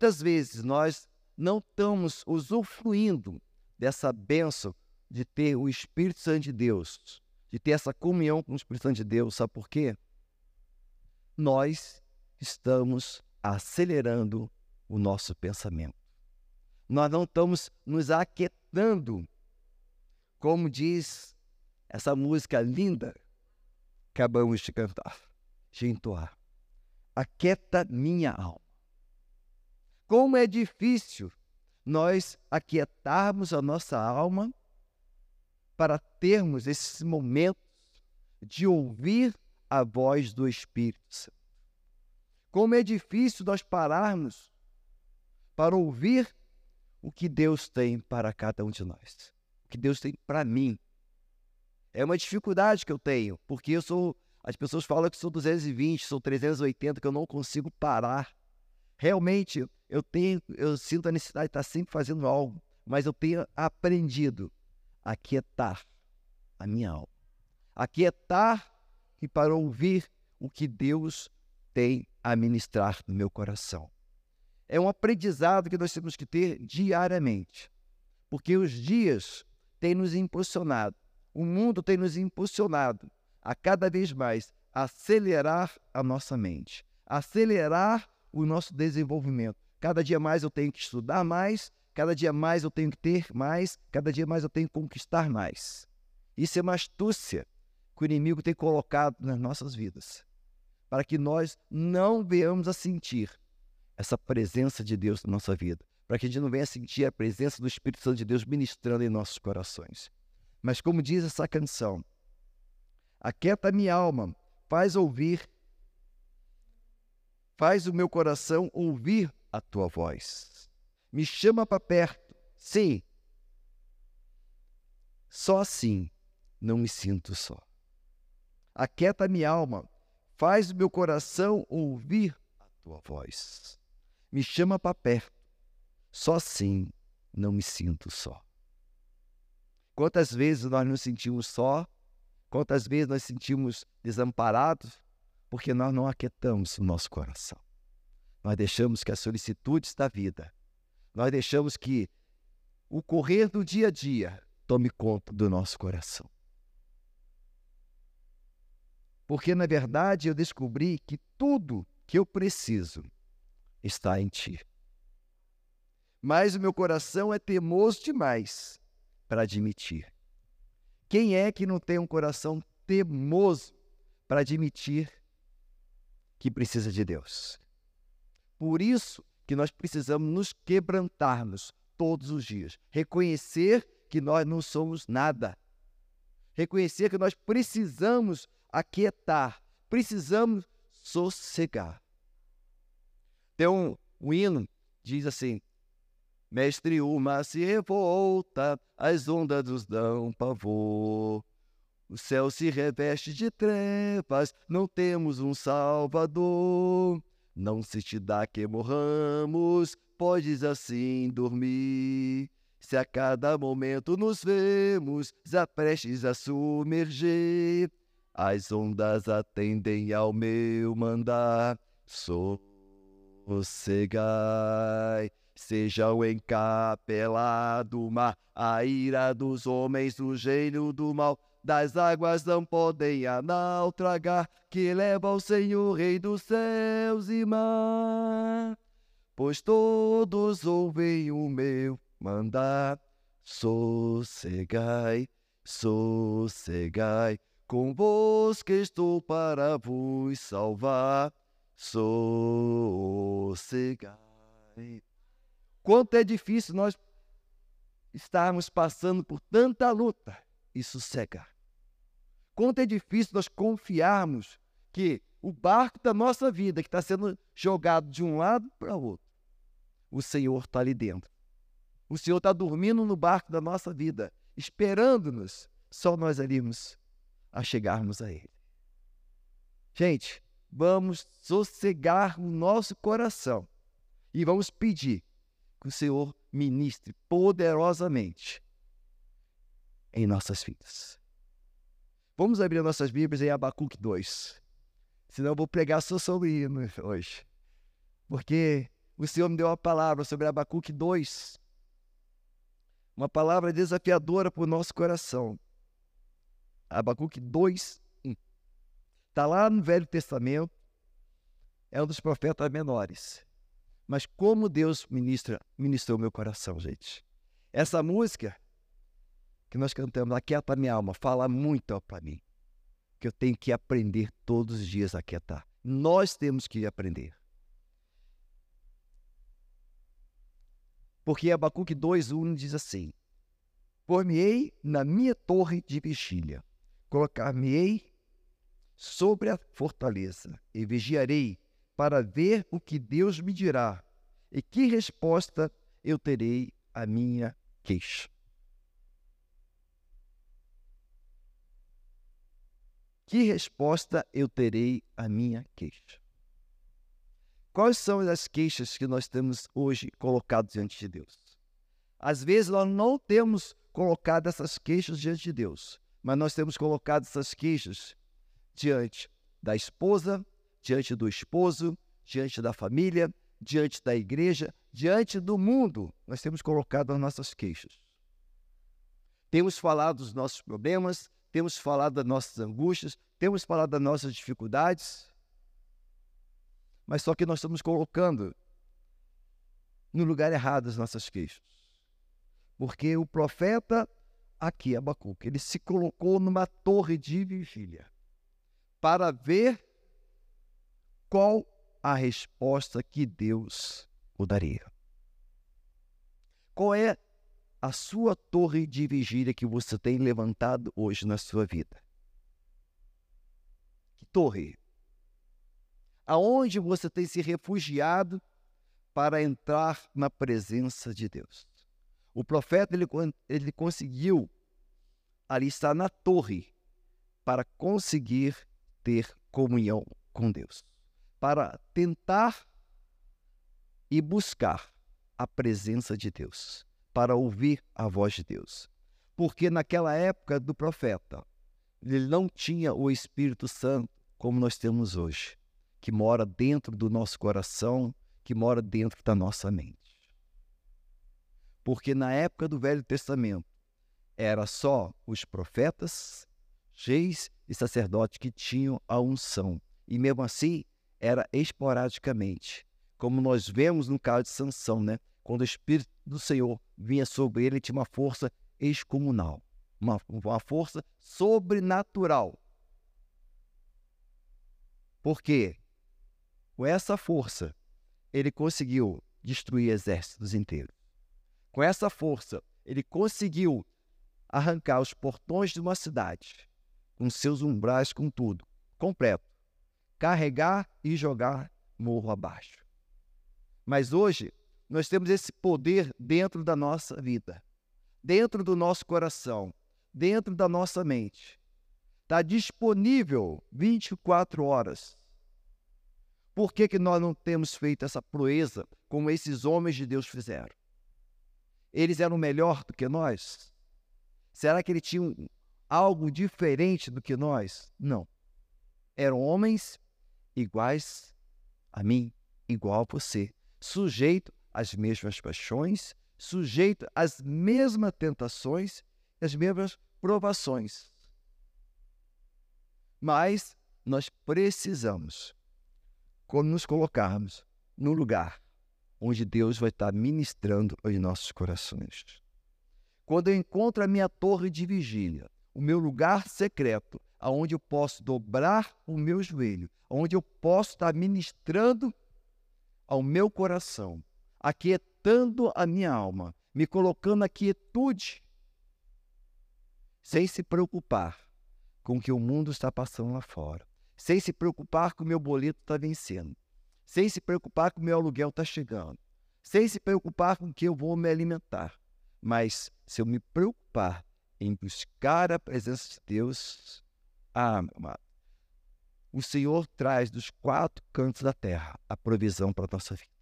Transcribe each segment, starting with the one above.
muitas vezes nós não estamos usufruindo dessa benção de ter o Espírito Santo de Deus, de ter essa comunhão com o Espírito Santo de Deus, sabe por quê? Nós estamos acelerando o nosso pensamento. Nós não estamos nos aquietando, como diz essa música linda que acabamos de cantar, de entoar. Aquieta minha alma. Como é difícil nós aquietarmos a nossa alma para termos esses momentos de ouvir a voz do Espírito Santo. Como é difícil nós pararmos para ouvir o que Deus tem para cada um de nós, o que Deus tem para mim. É uma dificuldade que eu tenho, porque eu sou. As pessoas falam que sou 220, sou 380, que eu não consigo parar. Realmente, eu tenho, eu sinto a necessidade de estar sempre fazendo algo, mas eu tenho aprendido a quietar a minha alma. A quietar e para ouvir o que Deus tem a ministrar no meu coração. É um aprendizado que nós temos que ter diariamente, porque os dias têm nos impulsionado, o mundo tem nos impulsionado a cada vez mais acelerar a nossa mente, acelerar o nosso desenvolvimento. Cada dia mais eu tenho que estudar mais, cada dia mais eu tenho que ter mais, cada dia mais eu tenho que conquistar mais. Isso é uma astúcia que o inimigo tem colocado nas nossas vidas, para que nós não venhamos a sentir essa presença de Deus na nossa vida, para que a gente não venha a sentir a presença do Espírito Santo de Deus ministrando em nossos corações. Mas como diz essa canção, aquieta minha alma, faz ouvir, faz o meu coração ouvir a tua voz. Me chama para perto. Sim. Só assim não me sinto só. Aquieta minha alma, faz o meu coração ouvir a tua voz. Me chama para perto. Só assim não me sinto só. Quantas vezes nós nos sentimos só? Quantas vezes nós sentimos desamparados? Porque nós não aquietamos o nosso coração. Nós deixamos que as solicitudes da vida, nós deixamos que o correr do dia a dia tome conta do nosso coração. Porque, na verdade, eu descobri que tudo que eu preciso está em Ti. Mas o meu coração é temoso demais para admitir. Quem é que não tem um coração temoso para admitir que precisa de Deus? Por isso que nós precisamos nos quebrantarmos todos os dias, reconhecer que nós não somos nada, reconhecer que nós precisamos aquietar, precisamos sossegar. Tem um, um hino diz assim: Mestre, o mar se revolta, as ondas nos dão pavor. O céu se reveste de trevas, não temos um salvador. Não se te dá que morramos, podes assim dormir. Se a cada momento nos vemos, já prestes a submergir, as ondas atendem ao meu mandar. Sossegai, seja o encapelado mar, a ira dos homens do gênio do mal das águas não podem a naufragar, que leva o Senhor, Rei dos céus e mar. Pois todos ouvem o meu mandar, sossegai, sossegai, convosco estou para vos salvar, sossegai. Quanto é difícil nós estarmos passando por tanta luta e sossegar. Quanto é difícil nós confiarmos que o barco da nossa vida, que está sendo jogado de um lado para o outro, o Senhor está ali dentro. O Senhor está dormindo no barco da nossa vida, esperando-nos, só nós alimos a chegarmos a Ele. Gente, vamos sossegar o nosso coração e vamos pedir que o Senhor ministre poderosamente em nossas vidas. Vamos abrir nossas Bíblias em Abacuque 2. Senão eu vou pregar só sobre hoje. Porque o Senhor me deu uma palavra sobre Abacuque 2. Uma palavra desafiadora para o nosso coração. Abacuque 2, 1. Está lá no Velho Testamento, é um dos profetas menores. Mas como Deus ministra, ministrou meu coração, gente. Essa música que nós cantamos, Aquieta Minha Alma, fala muito para mim. Que eu tenho que aprender todos os dias a aquietar. Nós temos que aprender. Porque Abacuque 2,1 diz assim: Por-me-ei na minha torre de vigília, colocar-me-ei sobre a fortaleza e vigiarei para ver o que Deus me dirá e que resposta eu terei à minha queixa. Que resposta eu terei à minha queixa? Quais são as queixas que nós temos hoje colocadas diante de Deus? Às vezes nós não temos colocado essas queixas diante de Deus, mas nós temos colocado essas queixas diante da esposa, diante do esposo, diante da família, diante da igreja, diante do mundo. Nós temos colocado as nossas queixas. Temos falado dos nossos problemas, temos falado das nossas angústias, temos falado das nossas dificuldades, mas só que nós estamos colocando no lugar errado as nossas queixas. Porque o profeta aqui, Abacuque, ele se colocou numa torre de vigília para ver qual a resposta que Deus o daria. Qual é a sua torre de vigília que você tem levantado hoje na sua vida? Que torre? Aonde você tem se refugiado para entrar na presença de Deus? O profeta ele, ele conseguiu ali estar na torre para conseguir ter comunhão com Deus para tentar e buscar a presença de Deus, para ouvir a voz de Deus. Porque naquela época do profeta, ele não tinha o Espírito Santo como nós temos hoje, que mora dentro do nosso coração, que mora dentro da nossa mente. Porque na época do Velho Testamento, era só os profetas, reis e sacerdotes que tinham a unção. E mesmo assim, era esporadicamente, como nós vemos no caso de Sansão, né? Quando o Espírito do Senhor vinha sobre ele, tinha uma força excomunal, uma, uma força sobrenatural. Por quê? Com essa força, ele conseguiu destruir exércitos inteiros. Com essa força, ele conseguiu arrancar os portões de uma cidade, com seus umbrais, com tudo, completo carregar e jogar morro abaixo. Mas hoje, nós temos esse poder dentro da nossa vida, dentro do nosso coração, dentro da nossa mente. Está disponível 24 horas. Por que, que nós não temos feito essa proeza como esses homens de Deus fizeram? Eles eram melhor do que nós? Será que eles tinham algo diferente do que nós? Não. Eram homens iguais a mim, igual a você, sujeito às mesmas paixões, sujeito às mesmas tentações, às mesmas provações. Mas nós precisamos nos colocarmos no lugar onde Deus vai estar ministrando aos nossos corações. Quando eu encontro a minha torre de vigília, o meu lugar secreto, aonde eu posso dobrar o meu joelho, onde eu posso estar ministrando ao meu coração, aquietando a minha alma, me colocando na quietude, sem se preocupar com o que o mundo está passando lá fora, sem se preocupar com o meu boleto está vencendo, sem se preocupar com o meu aluguel está chegando, sem se preocupar com o que eu vou me alimentar. Mas se eu me preocupar em buscar a presença de Deus, ah, meu amado, o Senhor traz dos quatro cantos da terra a provisão para a nossa vida.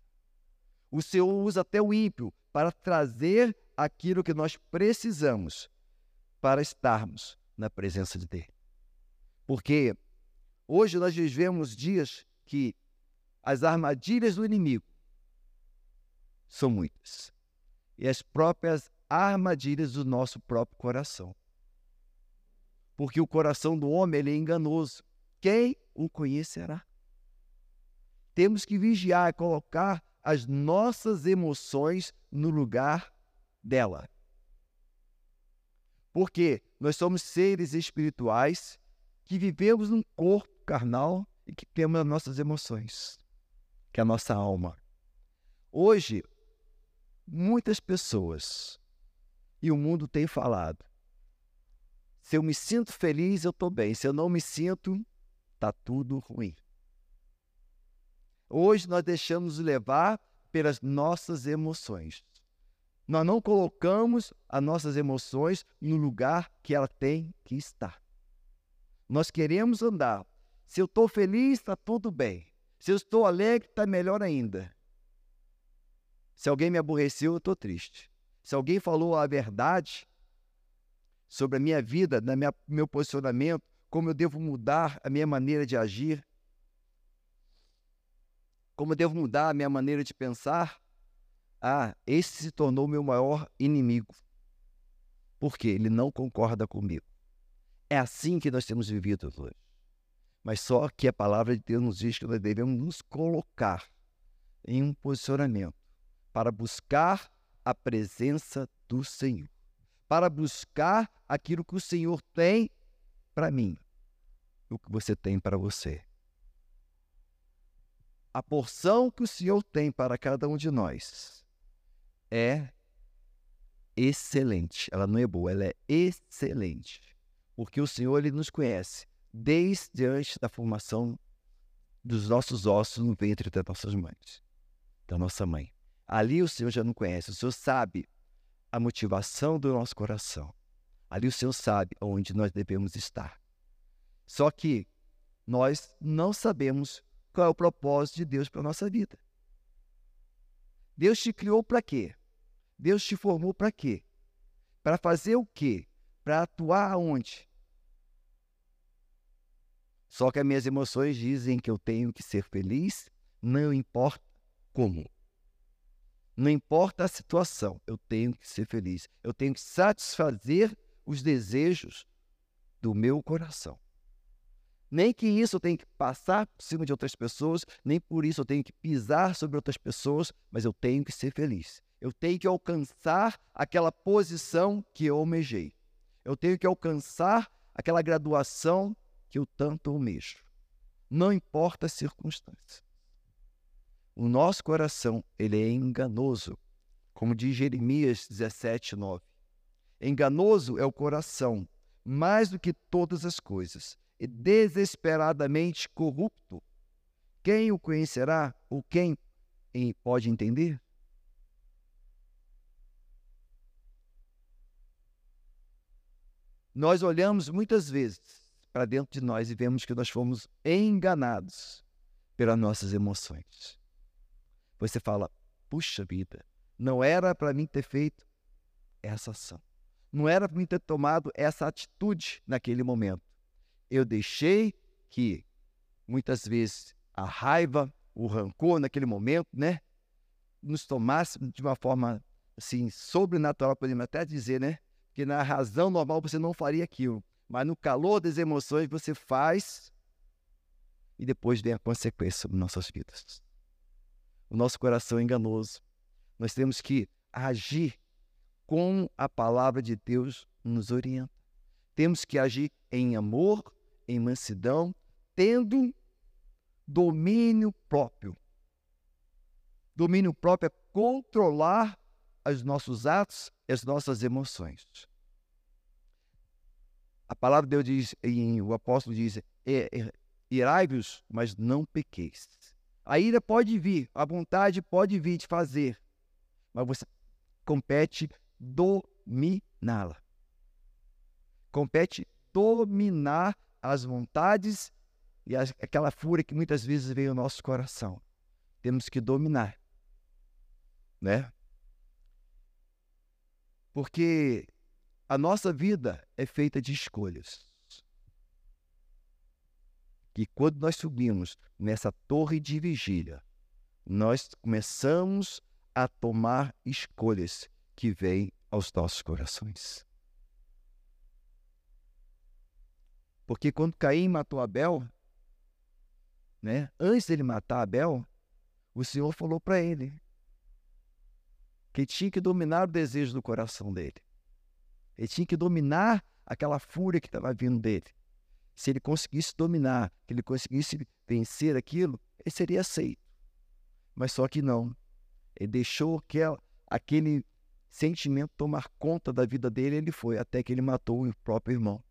O Senhor usa até o ímpio para trazer aquilo que nós precisamos para estarmos na presença de Deus. Porque hoje nós vivemos dias que as armadilhas do inimigo são muitas. E as próprias armadilhas do nosso próprio coração. Porque o coração do homem ele é enganoso. Quem o conhecerá? Temos que vigiar, colocar as nossas emoções no lugar dela. Porque nós somos seres espirituais que vivemos num corpo carnal e que temos as nossas emoções, que é a nossa alma. Hoje, muitas pessoas e o mundo tem falado: se eu me sinto feliz, eu estou bem. Se eu não me sinto, está tudo ruim. Hoje nós deixamos levar pelas nossas emoções. Nós não colocamos as nossas emoções no lugar que ela tem que estar. Nós queremos andar. Se eu estou feliz, está tudo bem. Se eu estou alegre, está melhor ainda. Se alguém me aborreceu, eu estou triste. Se alguém falou a verdade sobre a minha vida, na minha, meu posicionamento, como eu devo mudar a minha maneira de agir, como devo mudar a minha maneira de pensar, ah, esse se tornou meu maior inimigo. Porque ele não concorda comigo. É assim que nós temos vivido hoje. Mas só que a palavra de Deus nos diz que nós devemos nos colocar em um posicionamento para buscar a presença do Senhor, para buscar aquilo que o Senhor tem para mim, o que você tem para você. A porção que o Senhor tem para cada um de nós é excelente. Ela não é boa, ela é excelente. Porque o Senhor ele nos conhece desde antes da formação dos nossos ossos no ventre das nossas mães, da nossa mãe. Ali o Senhor já não conhece, o Senhor sabe a motivação do nosso coração. Ali o Senhor sabe onde nós devemos estar. Só que nós não sabemos qual é o propósito de Deus para a nossa vida. Deus te criou para quê? Deus te formou para quê? Para fazer o quê? Para atuar aonde? Só que as minhas emoções dizem que eu tenho que ser feliz, não importa como. Não importa a situação, eu tenho que ser feliz. Eu tenho que satisfazer os desejos do meu coração. Nem que isso eu tenha que passar por cima de outras pessoas, nem por isso eu tenho que pisar sobre outras pessoas, mas eu tenho que ser feliz. Eu tenho que alcançar aquela posição que eu almejei. Eu tenho que alcançar aquela graduação que eu tanto almejo. Não importa a circunstância. O nosso coração, ele é enganoso, como diz Jeremias 17, 9. Enganoso é o coração, mais do que todas as coisas, e desesperadamente corrupto. Quem o conhecerá ou quem pode entender? Nós olhamos muitas vezes para dentro de nós e vemos que nós fomos enganados pelas nossas emoções. Você fala, puxa vida, não era para mim ter feito essa ação. Não era para mim ter tomado essa atitude naquele momento. Eu deixei que muitas vezes a raiva, o rancor naquele momento, né, nos tomasse de uma forma assim sobrenatural, podemos até dizer, né? que na razão normal você não faria aquilo, mas no calor das emoções você faz e depois vem a consequência sobre nossas vidas. O nosso coração é enganoso. Nós temos que agir como a palavra de Deus nos orienta. Temos que agir em amor, em mansidão, tendo domínio próprio. Domínio próprio é controlar os nossos atos e as nossas emoções. A palavra de Deus diz, o apóstolo diz, irai-vos, mas não pequeis. A ira pode vir, a vontade pode vir de fazer, mas você compete dominá-la. Compete dominar as vontades e as, aquela fúria que muitas vezes vem ao nosso coração. Temos que dominar, né? Porque a nossa vida é feita de escolhas. E quando nós subimos nessa torre de vigília, nós começamos a tomar escolhas que vêm aos nossos corações. Porque quando Caim matou Abel, né, antes dele matar Abel, o Senhor falou para ele que tinha que dominar o desejo do coração dele. Ele tinha que dominar aquela fúria que estava vindo dele. Se ele conseguisse dominar, que ele conseguisse vencer aquilo, ele seria aceito. Mas só que não. Ele deixou que aquele sentimento tomar conta da vida dele, ele foi até que ele matou o próprio irmão.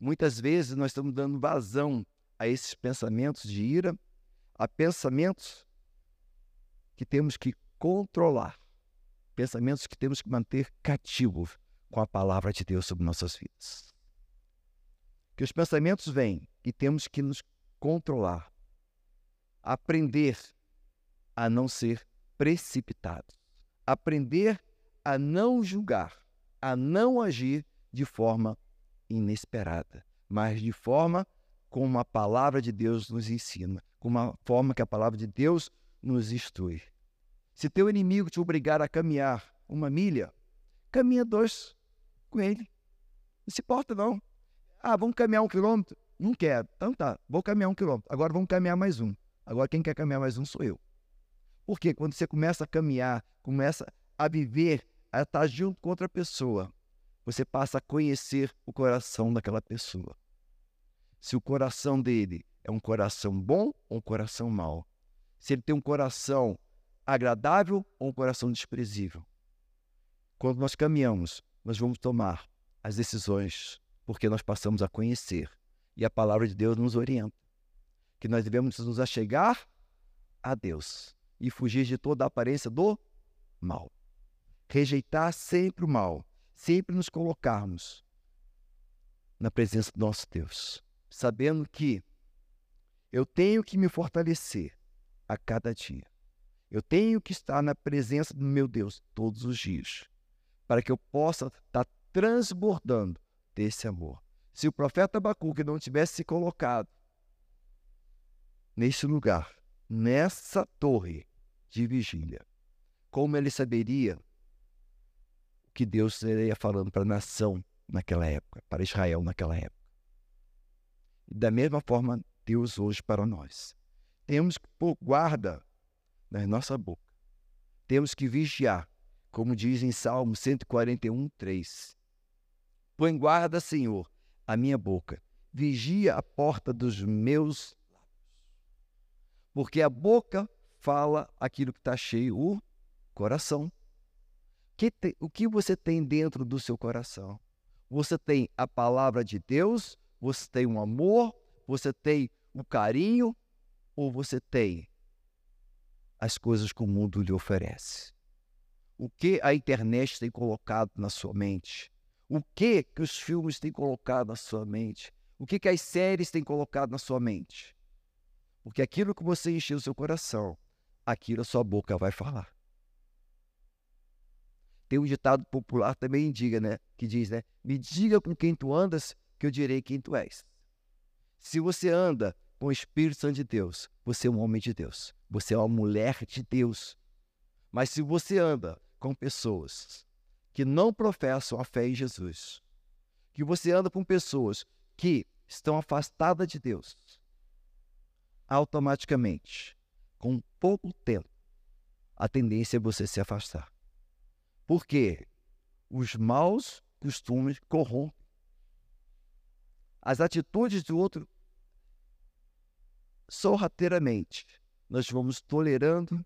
Muitas vezes nós estamos dando vazão a esses pensamentos de ira, a pensamentos que temos que controlar, pensamentos que temos que manter cativos com a palavra de Deus sobre nossas vidas. Que os pensamentos vêm e temos que nos controlar, aprender a não ser precipitados, aprender a não julgar, a não agir de forma inesperada, mas de forma como a palavra de Deus nos ensina, como a forma que a palavra de Deus nos instrui. Se teu inimigo te obrigar a caminhar uma milha, caminha dois com ele. Não se importa, não. Ah, vamos caminhar um quilômetro? Não quero. Então tá, vou caminhar um quilômetro. Agora vamos caminhar mais um. Agora quem quer caminhar mais um sou eu. Porque quando você começa a caminhar, começa a viver, a estar junto com outra pessoa, você passa a conhecer o coração daquela pessoa. Se o coração dele é um coração bom ou um coração mau. Se ele tem um coração agradável ou um coração desprezível. Quando nós caminhamos, nós vamos tomar as decisões porque nós passamos a conhecer. E a palavra de Deus nos orienta. Que nós devemos nos achegar a Deus e fugir de toda a aparência do mal. Rejeitar sempre o mal sempre nos colocarmos na presença do nosso Deus, sabendo que eu tenho que me fortalecer a cada dia. Eu tenho que estar na presença do meu Deus todos os dias, para que eu possa estar transbordando desse amor. Se o profeta Abacuque não tivesse se colocado nesse lugar, nessa torre de vigília, como ele saberia que Deus estaria falando para a nação naquela época, para Israel naquela época. Da mesma forma, Deus hoje para nós. Temos que pôr guarda na nossa boca. Temos que vigiar, como diz em Salmo 141, 3. Põe guarda, Senhor, a minha boca. Vigia a porta dos meus lábios. Porque a boca fala aquilo que está cheio, o coração que te, o que você tem dentro do seu coração? Você tem a palavra de Deus? Você tem o um amor? Você tem o um carinho? Ou você tem as coisas que o mundo lhe oferece? O que a internet tem colocado na sua mente? O que, que os filmes têm colocado na sua mente? O que, que as séries têm colocado na sua mente? Porque aquilo que você encheu o seu coração, aquilo a sua boca vai falar. Tem um ditado popular também diga, né, que diz, né, me diga com quem tu andas, que eu direi quem tu és. Se você anda com o Espírito Santo de Deus, você é um homem de Deus, você é uma mulher de Deus. Mas se você anda com pessoas que não professam a fé em Jesus, que você anda com pessoas que estão afastadas de Deus, automaticamente, com pouco tempo, a tendência é você se afastar. Porque os maus costumes corrompem. As atitudes do outro, sorrateiramente, nós vamos tolerando,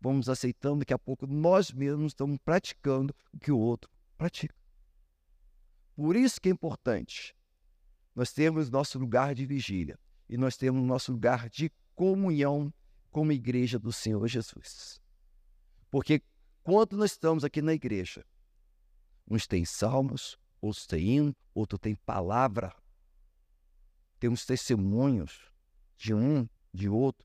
vamos aceitando, daqui a pouco nós mesmos estamos praticando o que o outro pratica. Por isso que é importante nós temos nosso lugar de vigília e nós temos nosso lugar de comunhão como igreja do Senhor Jesus. Porque quando nós estamos aqui na igreja, uns têm salmos, outros têm hino, outro tem palavra. Temos testemunhos de um, de outro.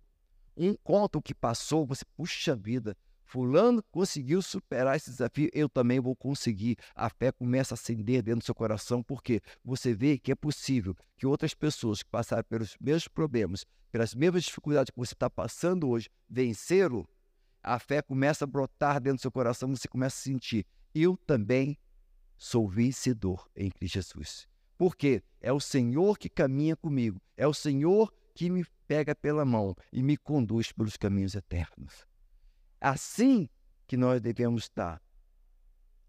Um conta o que passou, você, puxa vida, fulano conseguiu superar esse desafio, eu também vou conseguir. A fé começa a acender dentro do seu coração, porque você vê que é possível que outras pessoas que passaram pelos mesmos problemas, pelas mesmas dificuldades que você está passando hoje, venceram a fé começa a brotar dentro do seu coração, você começa a sentir: eu também sou vencedor em Cristo Jesus. Porque é o Senhor que caminha comigo, é o Senhor que me pega pela mão e me conduz pelos caminhos eternos. Assim que nós devemos estar,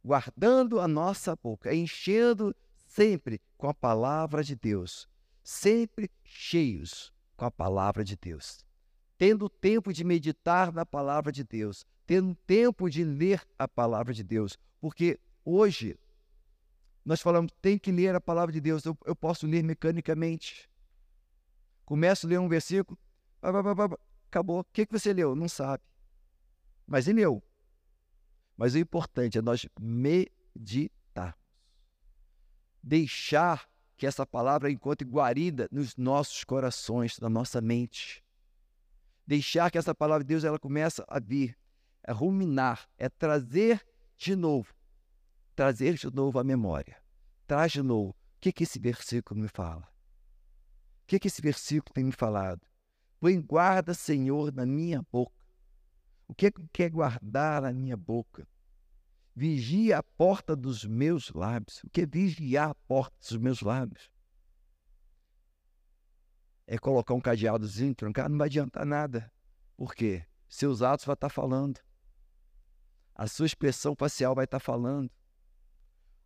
guardando a nossa boca, enchendo sempre com a palavra de Deus, sempre cheios com a palavra de Deus, tendo tempo de meditar na palavra de Deus, tendo tempo de ler a palavra de Deus, porque hoje nós falamos, tem que ler a palavra de Deus. Eu, eu posso ler mecanicamente. Começo a ler um versículo, acabou. O que, que você leu? Não sabe. Mas ele leu. Mas o importante é nós meditarmos. Deixar que essa palavra encontre guarida nos nossos corações, na nossa mente. Deixar que essa palavra de Deus ela começa a vir, é ruminar, é trazer de novo trazer de novo a memória. Traz de novo. O que, que esse versículo me fala? O que, que esse versículo tem me falado? Põe guarda, Senhor, na minha boca. O que, que quer guardar na minha boca? Vigia a porta dos meus lábios. O que é vigiar a porta dos meus lábios? É colocar um cadeadozinho, trancar, não vai adiantar nada. Por quê? Seus atos vão estar falando. A sua expressão facial vai estar falando.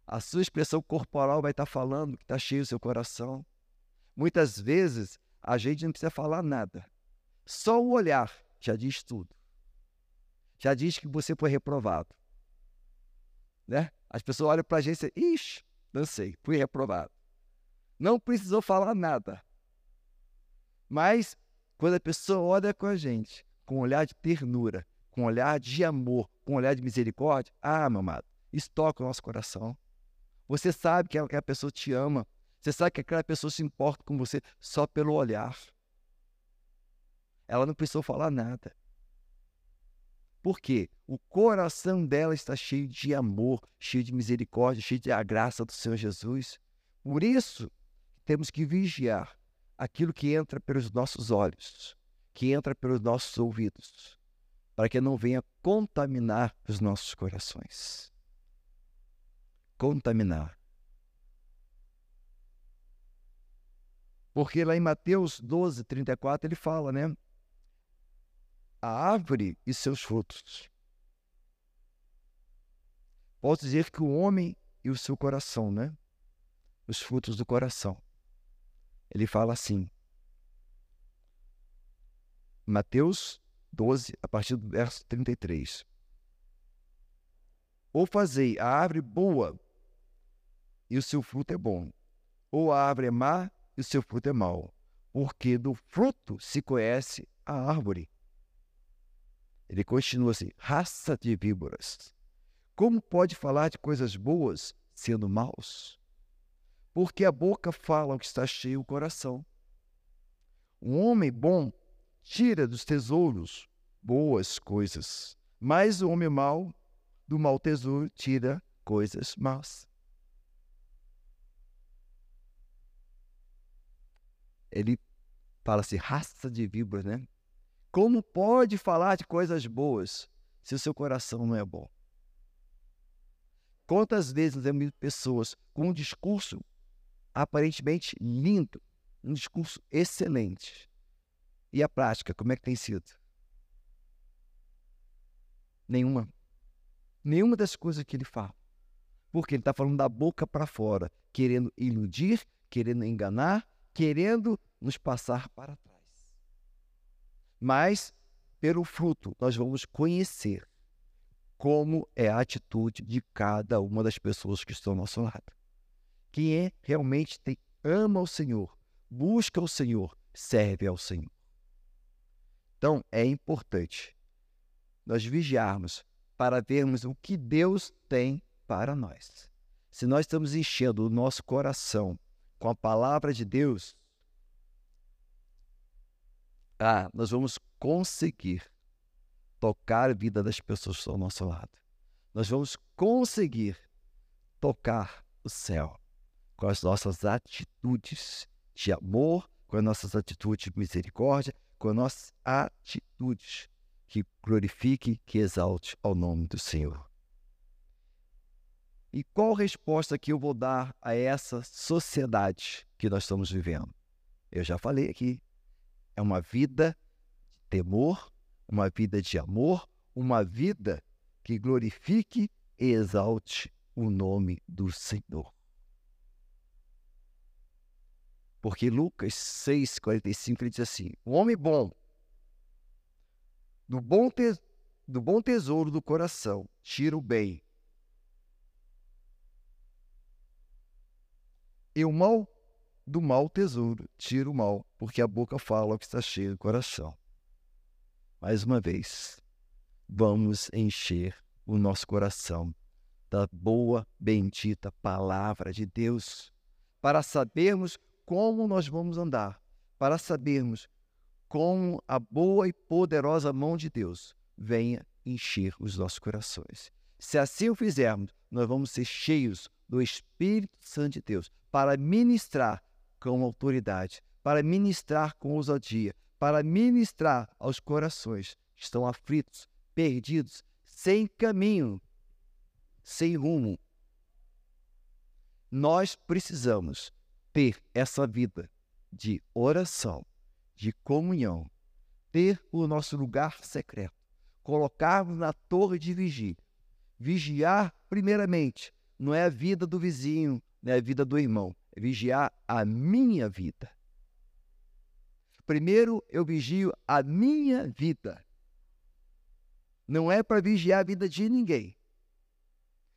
A sua expressão corporal vai estar falando que está cheio o seu coração. Muitas vezes a gente não precisa falar nada. Só o olhar já diz tudo. Já diz que você foi reprovado. Né? As pessoas olham para a gente e dizem, ixi, dancei, fui reprovado. Não precisou falar nada. Mas quando a pessoa olha com a gente, com um olhar de ternura, com um olhar de amor, com um olhar de misericórdia, ah, meu amado, isso toca o nosso coração. Você sabe que aquela pessoa te ama. Você sabe que aquela pessoa se importa com você só pelo olhar. Ela não precisou falar nada. Por quê? O coração dela está cheio de amor, cheio de misericórdia, cheio de a graça do Senhor Jesus. Por isso, temos que vigiar aquilo que entra pelos nossos olhos, que entra pelos nossos ouvidos, para que não venha contaminar os nossos corações contaminar. Porque lá em Mateus 12, 34, ele fala, né? A árvore e seus frutos. Posso dizer que o homem e o seu coração, né? Os frutos do coração. Ele fala assim. Mateus 12, a partir do verso 33. Ou fazei a árvore boa e o seu fruto é bom, ou a árvore é má e o seu fruto é mau, porque do fruto se conhece a árvore. Ele continua assim: raça de víboras. Como pode falar de coisas boas sendo maus? Porque a boca fala o que está cheio o coração. Um homem bom tira dos tesouros boas coisas, mas o homem mau do mau tesouro tira coisas más. ele fala assim, raça de víboras, né? Como pode falar de coisas boas se o seu coração não é bom? Quantas vezes nós vemos pessoas com um discurso aparentemente lindo, um discurso excelente, e a prática, como é que tem sido? Nenhuma. Nenhuma das coisas que ele fala. Porque ele está falando da boca para fora, querendo iludir, querendo enganar, querendo nos passar para trás. Mas, pelo fruto, nós vamos conhecer como é a atitude de cada uma das pessoas que estão ao nosso lado. Quem é realmente tem, ama o Senhor, busca o Senhor, serve ao Senhor. Então, é importante nós vigiarmos para vermos o que Deus tem para nós. Se nós estamos enchendo o nosso coração com a palavra de Deus, ah, nós vamos conseguir tocar a vida das pessoas ao nosso lado. Nós vamos conseguir tocar o céu com as nossas atitudes de amor, com as nossas atitudes de misericórdia, com as nossas atitudes que glorifique, que exalte ao nome do Senhor. E qual resposta que eu vou dar a essa sociedade que nós estamos vivendo? Eu já falei aqui. É uma vida de temor, uma vida de amor, uma vida que glorifique e exalte o nome do Senhor. Porque Lucas 6,45 ele diz assim: O homem bom, do bom, te, do bom tesouro do coração, tira o bem. E o mal do mau tesouro, tira o mal, porque a boca fala o que está cheio do coração. Mais uma vez, vamos encher o nosso coração da boa, bendita palavra de Deus, para sabermos como nós vamos andar, para sabermos como a boa e poderosa mão de Deus venha encher os nossos corações. Se assim o fizermos, nós vamos ser cheios do Espírito Santo de Deus para ministrar com autoridade, para ministrar com ousadia, para ministrar aos corações que estão aflitos, perdidos, sem caminho, sem rumo. Nós precisamos ter essa vida de oração, de comunhão, ter o nosso lugar secreto, colocarmos na torre de vigia. Vigiar, primeiramente, não é a vida do vizinho, não é a vida do irmão, é vigiar a minha vida. Primeiro eu vigio a minha vida. Não é para vigiar a vida de ninguém.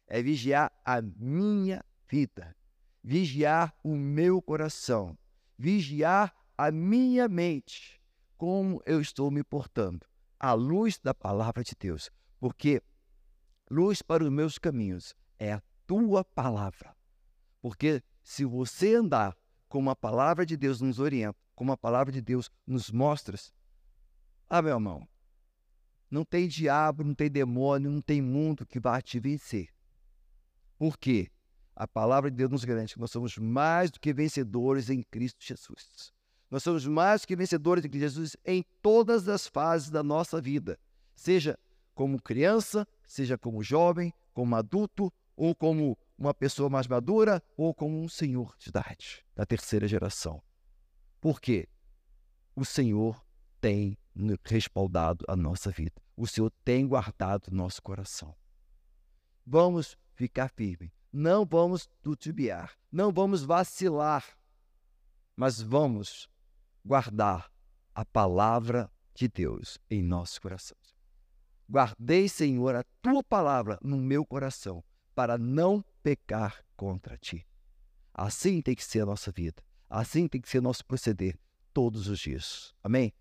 É vigiar a minha vida. Vigiar o meu coração. Vigiar a minha mente. Como eu estou me portando. À luz da palavra de Deus. Porque luz para os meus caminhos é a tua palavra. Porque se você andar como a palavra de Deus nos orienta, como a palavra de Deus nos mostra, ah, meu irmão, não tem diabo, não tem demônio, não tem mundo que vá te vencer. Por quê? A palavra de Deus nos garante que nós somos mais do que vencedores em Cristo Jesus. Nós somos mais do que vencedores em Cristo Jesus em todas as fases da nossa vida, seja como criança, seja como jovem, como adulto ou como uma pessoa mais madura ou como um senhor de idade da terceira geração. Por quê? O Senhor tem respaldado a nossa vida. O Senhor tem guardado nosso coração. Vamos ficar firmes. Não vamos titubear. Não vamos vacilar. Mas vamos guardar a palavra de Deus em nossos corações. Guardei, Senhor, a tua palavra no meu coração para não pecar contra ti. Assim tem que ser a nossa vida. Assim tem que ser nosso proceder todos os dias. Amém?